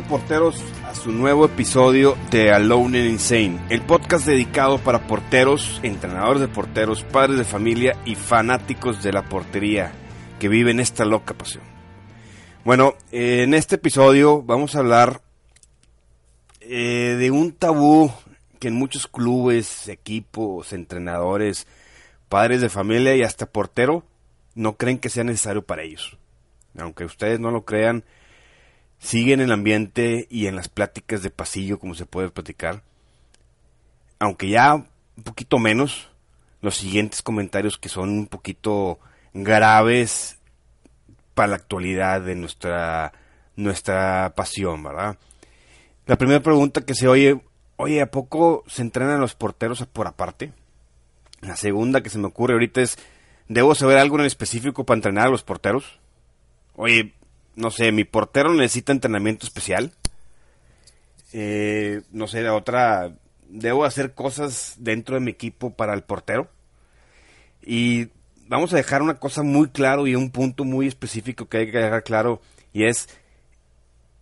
Porteros a su nuevo episodio de Alone and Insane, el podcast dedicado para porteros, entrenadores de porteros, padres de familia y fanáticos de la portería que viven esta loca pasión. Bueno, en este episodio vamos a hablar eh, de un tabú que en muchos clubes, equipos, entrenadores, padres de familia y hasta portero no creen que sea necesario para ellos. Aunque ustedes no lo crean, sigue en el ambiente y en las pláticas de pasillo como se puede platicar. Aunque ya un poquito menos los siguientes comentarios que son un poquito graves para la actualidad de nuestra nuestra pasión, ¿verdad? La primera pregunta que se oye, oye, ¿a poco se entrenan los porteros por aparte? La segunda que se me ocurre ahorita es, ¿debo saber algo en específico para entrenar a los porteros? Oye, no sé, mi portero necesita entrenamiento especial. Eh, no sé, de otra, debo hacer cosas dentro de mi equipo para el portero. Y vamos a dejar una cosa muy claro y un punto muy específico que hay que dejar claro y es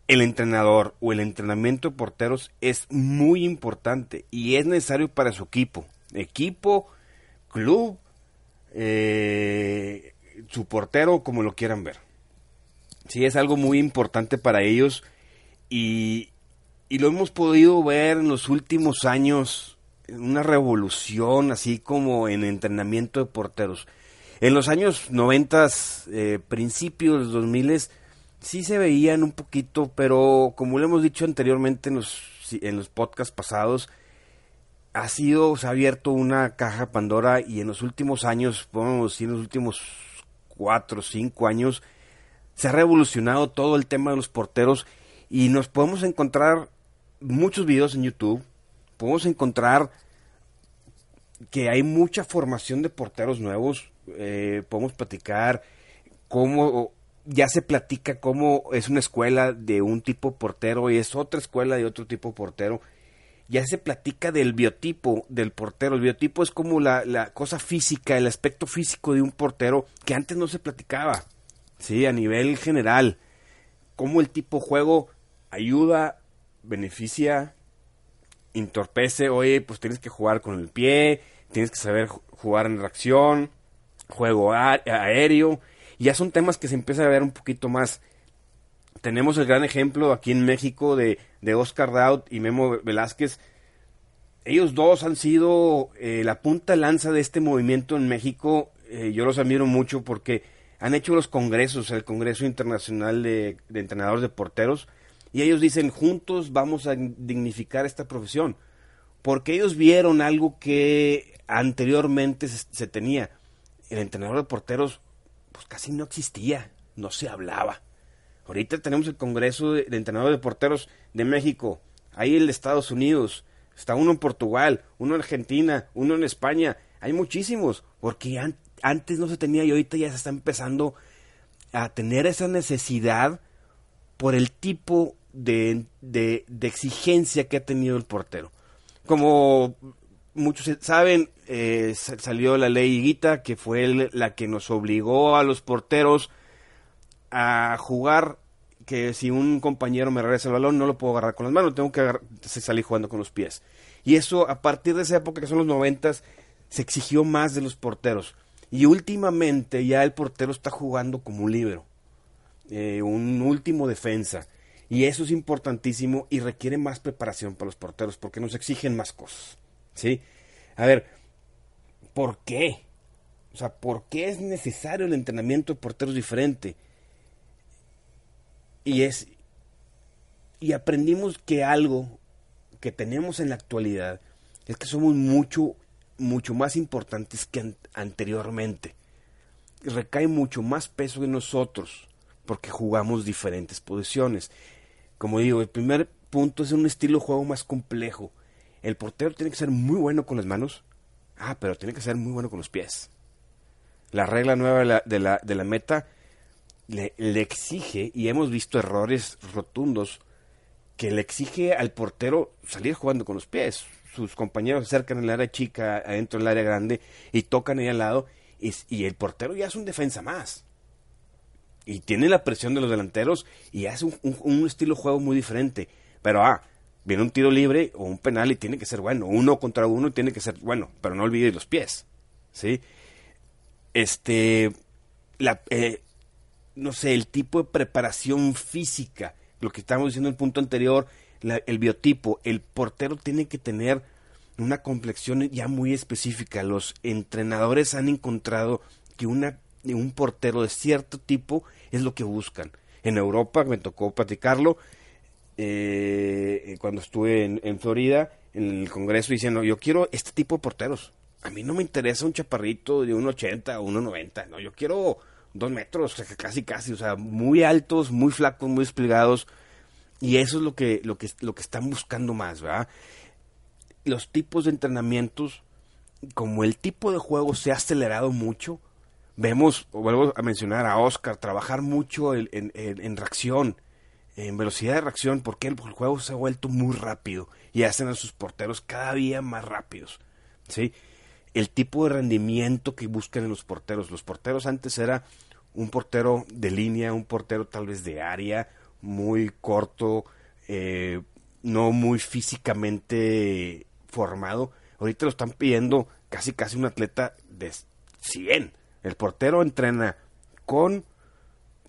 el entrenador o el entrenamiento de porteros es muy importante y es necesario para su equipo. Equipo, club, eh, su portero, como lo quieran ver. Sí, es algo muy importante para ellos y, y lo hemos podido ver en los últimos años, una revolución así como en entrenamiento de porteros. En los años 90, eh, principios 2000, sí se veían un poquito, pero como lo hemos dicho anteriormente en los, en los podcasts pasados, ha sido, se ha abierto una caja Pandora y en los últimos años, podemos decir en los últimos cuatro o cinco años, se ha revolucionado todo el tema de los porteros y nos podemos encontrar muchos videos en YouTube, podemos encontrar que hay mucha formación de porteros nuevos, eh, podemos platicar cómo ya se platica cómo es una escuela de un tipo portero y es otra escuela de otro tipo portero. Ya se platica del biotipo del portero. El biotipo es como la, la cosa física, el aspecto físico de un portero que antes no se platicaba. Sí, a nivel general. Cómo el tipo juego ayuda, beneficia, entorpece. Oye, pues tienes que jugar con el pie, tienes que saber jugar en reacción, juego aéreo. Ya son temas que se empieza a ver un poquito más. Tenemos el gran ejemplo aquí en México de, de Oscar Daut y Memo Velázquez. Ellos dos han sido eh, la punta lanza de este movimiento en México. Eh, yo los admiro mucho porque han hecho los congresos, el Congreso Internacional de, Entrenadores de Porteros, y ellos dicen, juntos vamos a dignificar esta profesión, porque ellos vieron algo que anteriormente se, tenía. El entrenador de porteros, pues casi no existía, no se hablaba. Ahorita tenemos el Congreso de, Entrenadores de Porteros de México, ahí el de Estados Unidos, está uno en Portugal, uno en Argentina, uno en España, hay muchísimos, porque antes no se tenía y ahorita ya se está empezando a tener esa necesidad por el tipo de, de, exigencia que ha tenido el portero. Como muchos saben, eh, salió la ley Higuita, que fue la que nos obligó a los porteros a jugar que si un compañero me regresa el balón no lo puedo agarrar con las manos, tengo que salir jugando con los pies. Y eso a partir de esa época que son los noventas se exigió más de los porteros. Y últimamente ya el portero está jugando como un libro, eh, un último defensa. Y eso es importantísimo y requiere más preparación para los porteros porque nos exigen más cosas. ¿Sí? A ver, ¿por qué? O sea, ¿por qué es necesario el entrenamiento de porteros diferente? Y es. Y aprendimos que algo que tenemos en la actualidad es que somos mucho mucho más importantes que anteriormente. Recae mucho más peso en nosotros porque jugamos diferentes posiciones. Como digo, el primer punto es un estilo de juego más complejo. El portero tiene que ser muy bueno con las manos. Ah, pero tiene que ser muy bueno con los pies. La regla nueva de la, de la, meta le, exige, y hemos visto errores rotundos, que le exige al portero salir jugando con los pies sus compañeros acercan el área chica, adentro del área grande, y tocan ahí al lado, y, el portero ya es un defensa más. Y tiene la presión de los delanteros y hace un, un estilo de juego muy diferente. Pero, ah, viene un tiro libre o un penal y tiene que ser bueno. Uno contra uno tiene que ser bueno, pero no olvide los pies. ¿Sí? Este. La, eh, no sé, el tipo de preparación física, lo que estábamos diciendo en el punto anterior, el biotipo, el portero tiene que tener una complexión ya muy específica. Los entrenadores han encontrado que una, un portero de cierto tipo es lo que buscan. En Europa me tocó platicarlo, eh, cuando estuve en, Florida, en el Congreso, diciendo, yo quiero este tipo de porteros. A mí no me interesa un chaparrito de 1,80 o 1,90, no, yo quiero dos metros, casi casi, o sea, muy altos, muy flacos, muy desplegados. Y eso es lo que, lo que, lo que están buscando más, ¿verdad? Los tipos de entrenamientos, como el tipo de juego se ha acelerado mucho, vemos, vuelvo a mencionar a Oscar, trabajar mucho en, en, en reacción, en velocidad de reacción, porque el, juego se ha vuelto muy rápido y hacen a sus porteros cada día más rápidos. ¿sí? El tipo de rendimiento que buscan en los porteros. Los porteros antes era un portero de línea, un portero tal vez de área, muy corto, eh, no muy físicamente formado. Ahorita lo están pidiendo casi casi un atleta de 100. El portero entrena con,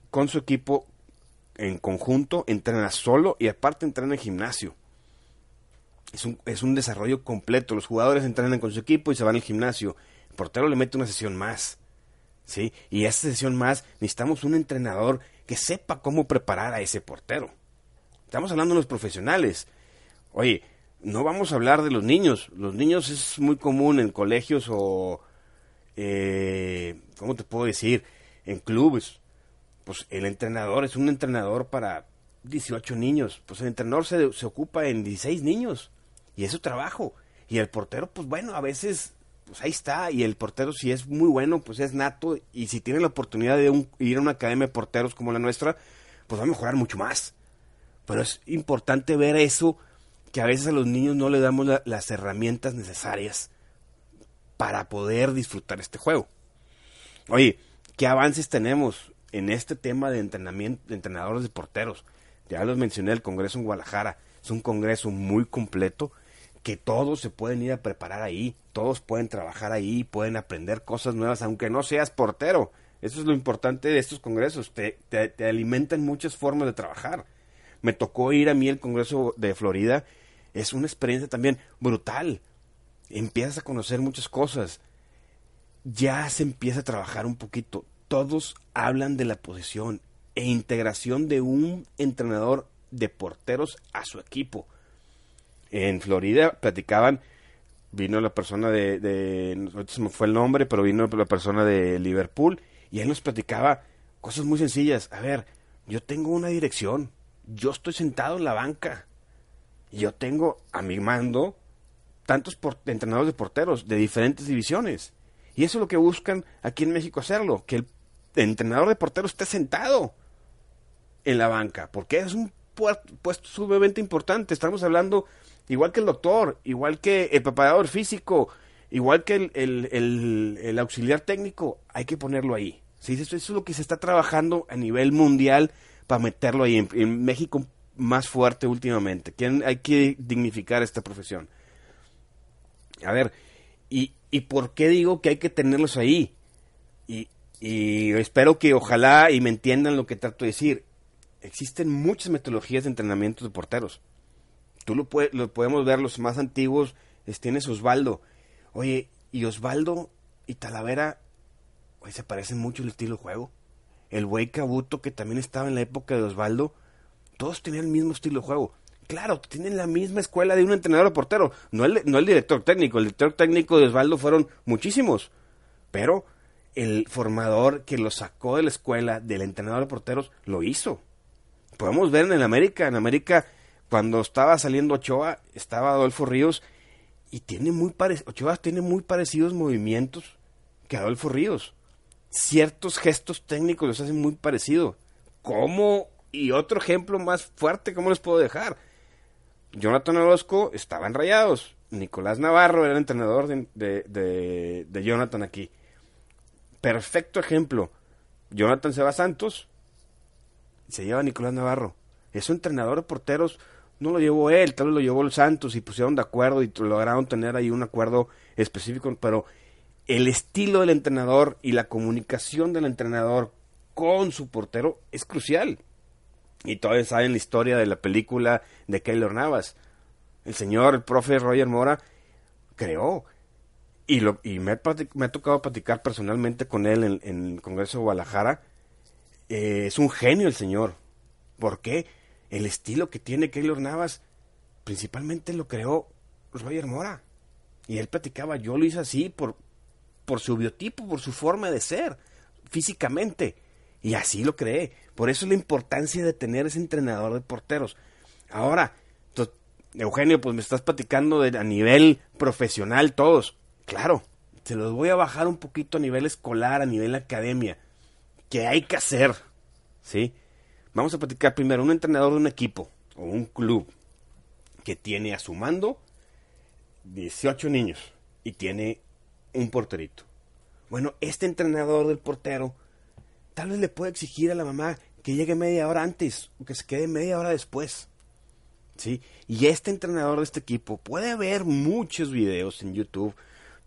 con su equipo en conjunto, entrena solo y aparte entrena en gimnasio. Es un, es un desarrollo completo. Los jugadores entrenan con su equipo y se van al gimnasio. El portero le mete una sesión más. ¿sí? Y esa sesión más necesitamos un entrenador que sepa cómo preparar a ese portero. Estamos hablando de los profesionales. Oye, no vamos a hablar de los niños. Los niños es muy común en colegios o, eh, ¿cómo te puedo decir? En clubes pues el entrenador es un entrenador para 18 niños, pues el entrenador se, se ocupa en 16 niños y es su trabajo. Y el portero, pues bueno, a veces, pues ahí está, y el portero si es muy bueno, pues es nato, y si tiene la oportunidad de ir a una academia de porteros como la nuestra, pues va a mejorar mucho más. Pero es importante ver eso, que a veces a los niños no le damos las herramientas necesarias para poder disfrutar este juego. Oye, ¿qué avances tenemos? en este tema de entrenamiento de entrenadores de porteros. Ya los mencioné el Congreso en Guadalajara. Es un congreso muy completo que todos se pueden ir a preparar ahí, todos pueden trabajar ahí, pueden aprender cosas nuevas, aunque no seas portero. Eso es lo importante de estos congresos, te, te, te alimentan muchas formas de trabajar. Me tocó ir a mí al Congreso de Florida, es una experiencia también brutal. Empiezas a conocer muchas cosas. Ya se empieza a trabajar un poquito todos hablan de la posición e integración de un entrenador de porteros a su equipo. En Florida platicaban, vino la persona de, de se me fue el nombre, pero vino la persona de Liverpool y él nos platicaba cosas muy sencillas. A ver, yo tengo una dirección, yo estoy sentado en la banca, yo tengo a mi mando tantos entrenadores de porteros de diferentes divisiones. Y eso es lo que buscan aquí en México hacerlo, que el entrenador de portero esté sentado en la banca, porque es un puesto sumamente importante. Estamos hablando igual que el doctor, igual que el preparador físico, igual que el, auxiliar técnico, hay que ponerlo ahí. ¿sí? Eso, es lo que se está trabajando a nivel mundial para meterlo ahí. En, México más fuerte últimamente. hay que dignificar esta profesión. A ver, ¿y, ¿y por qué digo que hay que tenerlos ahí? Y, y espero que ojalá y me entiendan lo que trato de decir. Existen muchas metodologías de entrenamiento de porteros. Tú lo, lo podemos ver, los más antiguos, tienes Osvaldo. Oye, y Osvaldo y Talavera, oye, se parecen mucho el estilo de juego. El güey Cabuto, que también estaba en la época de Osvaldo, todos tenían el mismo estilo de juego. Claro, tienen la misma escuela de un entrenador de portero. No el, no el director técnico. El director técnico de Osvaldo fueron muchísimos. Pero el formador que lo sacó de la escuela del entrenador de porteros lo hizo. Podemos ver en el América, en América cuando estaba saliendo Ochoa, estaba Adolfo Ríos y tiene muy Ochoa tiene muy parecidos movimientos que Adolfo Ríos. Ciertos gestos técnicos los hacen muy parecidos. ¿Cómo? Y otro ejemplo más fuerte, ¿cómo les puedo dejar? Jonathan Orozco estaba en Rayados. Nicolás Navarro era el entrenador de Jonathan aquí perfecto ejemplo. Jonathan Seba Santos se lleva a Nicolás Navarro. Es un entrenador de porteros, no lo llevó él, tal vez lo llevó el Santos y pusieron de acuerdo y lograron tener ahí un acuerdo específico, pero el estilo del entrenador y la comunicación del entrenador con su portero es crucial. Y todavía saben la historia de la película de Keylor Navas. El señor, el profe Roger Mora, creó. Y, lo, y me, ha, tocado platicar personalmente con él en, el Congreso de Guadalajara. Eh, es un genio el señor. ¿Por qué? El estilo que tiene Keylor Navas, principalmente lo creó Roger Mora. Y él platicaba, yo lo hice así por, por su biotipo, por su forma de ser, físicamente. Y así lo cree. Por eso la importancia de tener ese entrenador de porteros. Ahora, Eugenio, pues me estás platicando de, a nivel profesional todos. Claro, se los voy a bajar un poquito a nivel escolar, a nivel academia. ¿Qué hay que hacer? ¿Sí? Vamos a platicar primero un entrenador de un equipo o un club que tiene a su mando 18 niños y tiene un porterito. Bueno, este entrenador del portero tal vez le puede exigir a la mamá que llegue media hora antes o que se quede media hora después. ¿Sí? Y este entrenador de este equipo puede ver muchos videos en YouTube,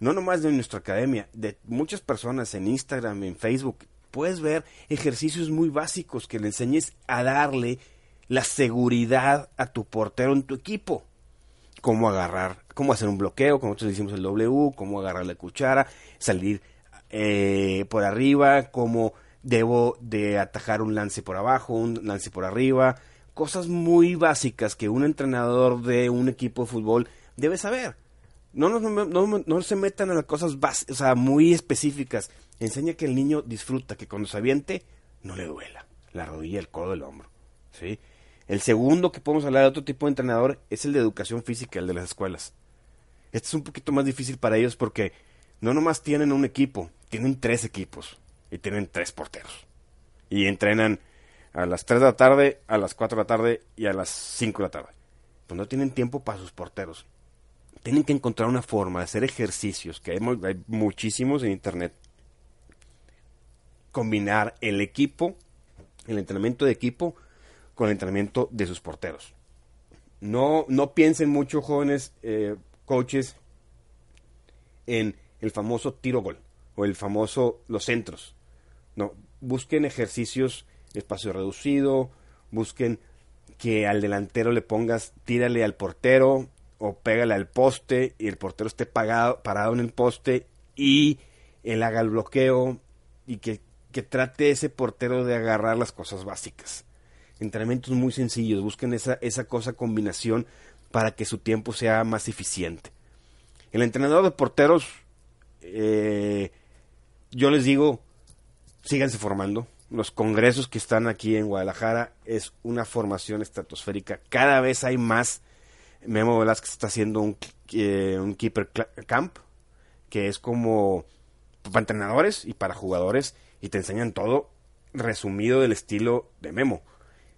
no nomás de nuestra academia, de muchas personas en Instagram, en Facebook. Puedes ver ejercicios muy básicos que le enseñes a darle la seguridad a tu portero en tu equipo. Cómo agarrar, cómo hacer un bloqueo, como nosotros hicimos el W, cómo agarrar la cuchara, salir eh, por arriba, cómo debo de atajar un lance por abajo, un lance por arriba, cosas muy básicas que un entrenador de un equipo de fútbol debe saber. No, no, no, se metan en las cosas o sea, muy específicas. Enseña que el niño disfruta, que cuando se aviente no le duela la rodilla, el codo, el hombro. ¿sí? El segundo que podemos hablar de otro tipo de entrenador es el de educación física, el de las escuelas. Este es un poquito más difícil para ellos porque no nomás tienen un equipo, tienen tres equipos y tienen tres porteros. Y entrenan a las 3 de la tarde, a las 4 de la tarde y a las 5 de la tarde. Pues no tienen tiempo para sus porteros. Tienen que encontrar una forma de hacer ejercicios, que hay, hay muchísimos en internet. Combinar el equipo, el entrenamiento de equipo, con el entrenamiento de sus porteros. No, no piensen mucho, jóvenes eh, coaches, en el famoso tiro gol o el famoso los centros. No, busquen ejercicios espacio reducido, busquen que al delantero le pongas tírale al portero o pégale al poste y el portero esté pagado, parado en el poste y él haga el bloqueo y que, que trate ese portero de agarrar las cosas básicas. Entrenamientos muy sencillos, busquen esa, esa cosa combinación para que su tiempo sea más eficiente. El entrenador de porteros, eh, yo les digo, síganse formando. Los congresos que están aquí en Guadalajara es una formación estratosférica. Cada vez hay más. Memo Velázquez está haciendo un, eh, un Keeper Camp, que es como para entrenadores y para jugadores, y te enseñan todo resumido del estilo de Memo.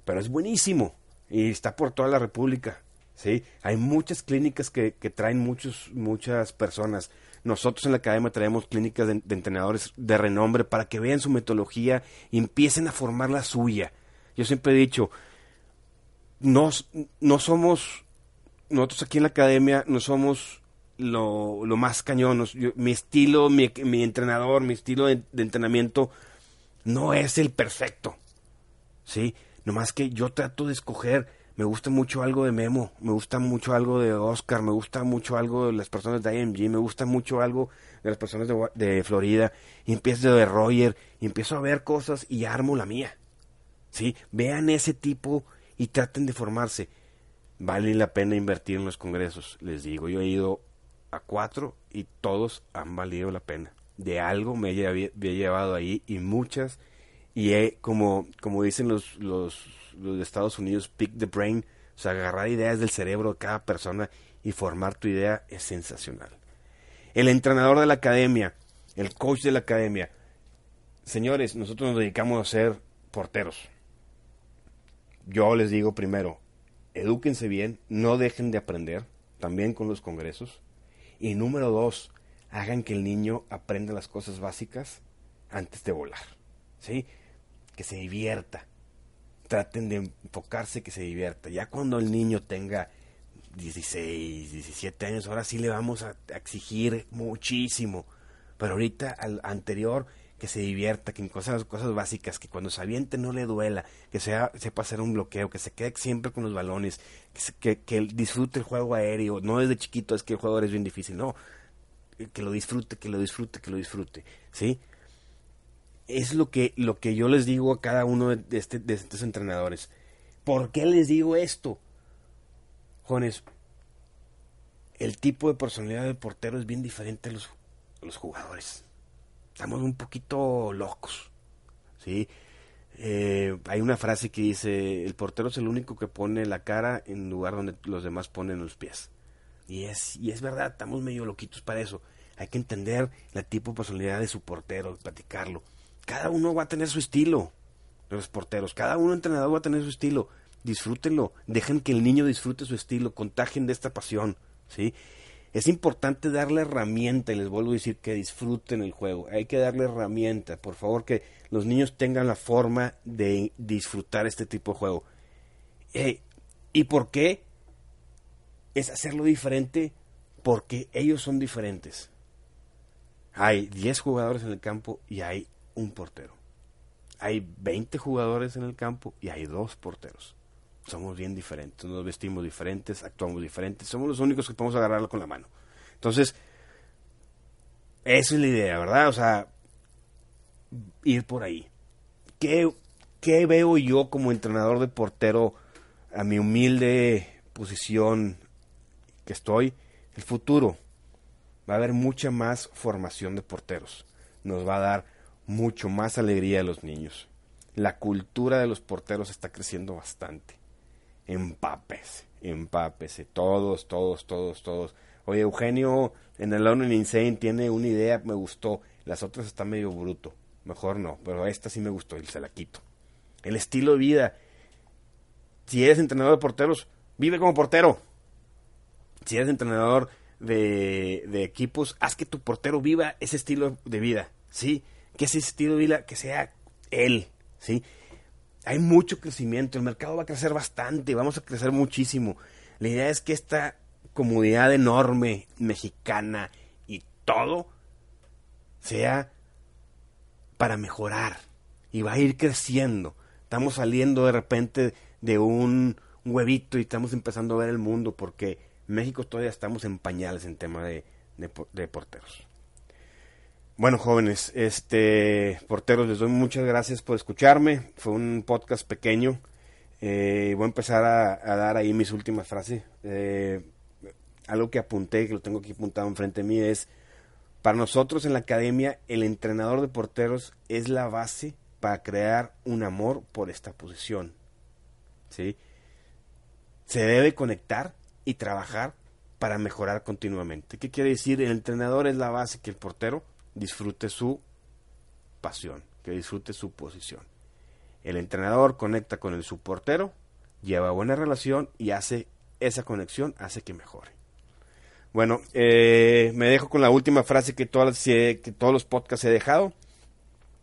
Pero es buenísimo y está por toda la República. ¿sí? Hay muchas clínicas que, que traen muchos, muchas personas. Nosotros en la academia traemos clínicas de, entrenadores de renombre para que vean su metodología y empiecen a formar la suya. Yo siempre he dicho, no, no somos, nosotros aquí en la academia no somos lo, lo más cañonos. mi estilo, mi, mi, entrenador, mi estilo de, de, entrenamiento no es el perfecto. ¿Sí? Nomás que yo trato de escoger me gusta mucho algo de Memo, me gusta mucho algo de Oscar, me gusta mucho algo de las personas de IMG, me gusta mucho algo de las personas de, Florida, y empiezo de Roger, y empiezo a ver cosas y armo la mía. ¿Sí? Vean ese tipo y traten de formarse. Vale la pena invertir en los congresos, les digo, yo he ido a cuatro y todos han valido la pena. De algo me he, llevado ahí y muchas, y he, como, como dicen los, los Estados Unidos, Pick the Brain, o sea, agarrar ideas del cerebro de cada persona y formar tu idea es sensacional. El entrenador de la academia, el coach de la academia. Señores, nosotros nos dedicamos a ser porteros. Yo les digo primero, edúquense bien, no dejen de aprender, también con los congresos. Y número dos, hagan que el niño aprenda las cosas básicas antes de volar. ¿Sí? Que se divierta, traten de enfocarse que se divierta. Ya cuando el niño tenga 16, 17 años, ahora sí le vamos a exigir muchísimo. Pero ahorita al anterior que se divierta, que en cosas, cosas básicas, que cuando se aviente no le duela, que sea, sepa hacer un bloqueo, que se quede siempre con los balones, que, que, disfrute el juego aéreo, no desde chiquito es que el juego es bien difícil, no, que lo disfrute, que lo disfrute, que lo disfrute, ¿sí? Es lo que, lo que yo les digo a cada uno de, este, de estos entrenadores. ¿Por qué les digo esto? Jóvenes, el tipo de personalidad del portero es bien diferente a los, a los jugadores estamos un poquito locos, ¿sí? Eh, hay una frase que dice, el portero es el único que pone la cara en lugar donde los demás ponen los pies. Y es, y es verdad, estamos medio loquitos para eso. Hay que entender la tipo de personalidad de su portero, platicarlo. Cada uno va a tener su estilo, los porteros. Cada uno entrenador va a tener su estilo. Disfrútenlo. Dejen que el niño disfrute su estilo. Contagien de esta pasión. ¿sí? Es importante darle herramienta, y les vuelvo a decir que disfruten el juego. Hay que darle herramienta, por favor, que los niños tengan la forma de disfrutar este tipo de juego. Eh, ¿Y por qué? Es hacerlo diferente porque ellos son diferentes. Hay 10 jugadores en el campo y hay un portero. Hay 20 jugadores en el campo y hay dos porteros somos bien diferentes, nos vestimos diferentes, actuamos diferentes, somos los únicos que podemos agarrarlo con la mano. Entonces, esa es la idea, ¿verdad? O sea, ir por ahí. ¿Qué, qué veo yo como entrenador de portero a mi humilde posición que estoy? El futuro. Va a haber mucha más formación de porteros. Nos va a dar mucho más alegría a los niños. La cultura de los porteros está creciendo bastante empápese, empápese, todos, todos, todos, todos. Oye, Eugenio en el Learning Insane tiene una idea, me gustó, las otras están medio bruto, mejor no, pero esta sí me gustó y se la quito. El estilo de vida, si eres entrenador de porteros, vive como portero. Si eres entrenador de, de equipos, haz que tu portero viva ese estilo de vida, ¿sí? Que ese estilo de vida, que sea él, ¿sí? Hay mucho crecimiento, el mercado va a crecer bastante, vamos a crecer muchísimo. La idea es que esta comunidad enorme, mexicana y todo, sea para mejorar y va a ir creciendo. Estamos saliendo de repente de un huevito y estamos empezando a ver el mundo porque México todavía estamos en pañales en tema de, de porteros. Bueno, jóvenes, este porteros, les doy muchas gracias por escucharme. Fue un podcast pequeño. Eh, voy a empezar a, dar ahí mis últimas frases. Eh, algo que apunté, que lo tengo aquí apuntado enfrente de mí, es, para nosotros en la academia, el entrenador de porteros es la base para crear un amor por esta posición. ¿Sí? Se debe conectar y trabajar para mejorar continuamente. ¿Qué quiere decir? El entrenador es la base que el portero disfrute su pasión, que disfrute su posición. El entrenador conecta con el subportero, lleva buena relación y hace esa conexión, hace que mejore. Bueno, eh, me dejo con la última frase que, todas, que todos los podcasts he dejado.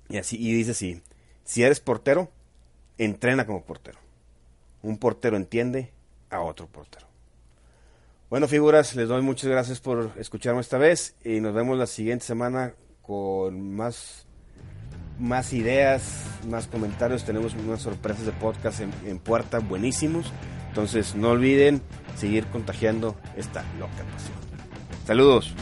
Y, así, y dice así, si eres portero, entrena como portero. Un portero entiende a otro portero. Bueno, figuras, les doy muchas gracias por escucharme esta vez y nos vemos la siguiente semana con más, más ideas, más comentarios. Tenemos unas sorpresas de podcast en, puerta buenísimos. Entonces no olviden seguir contagiando esta loca pasión. Saludos.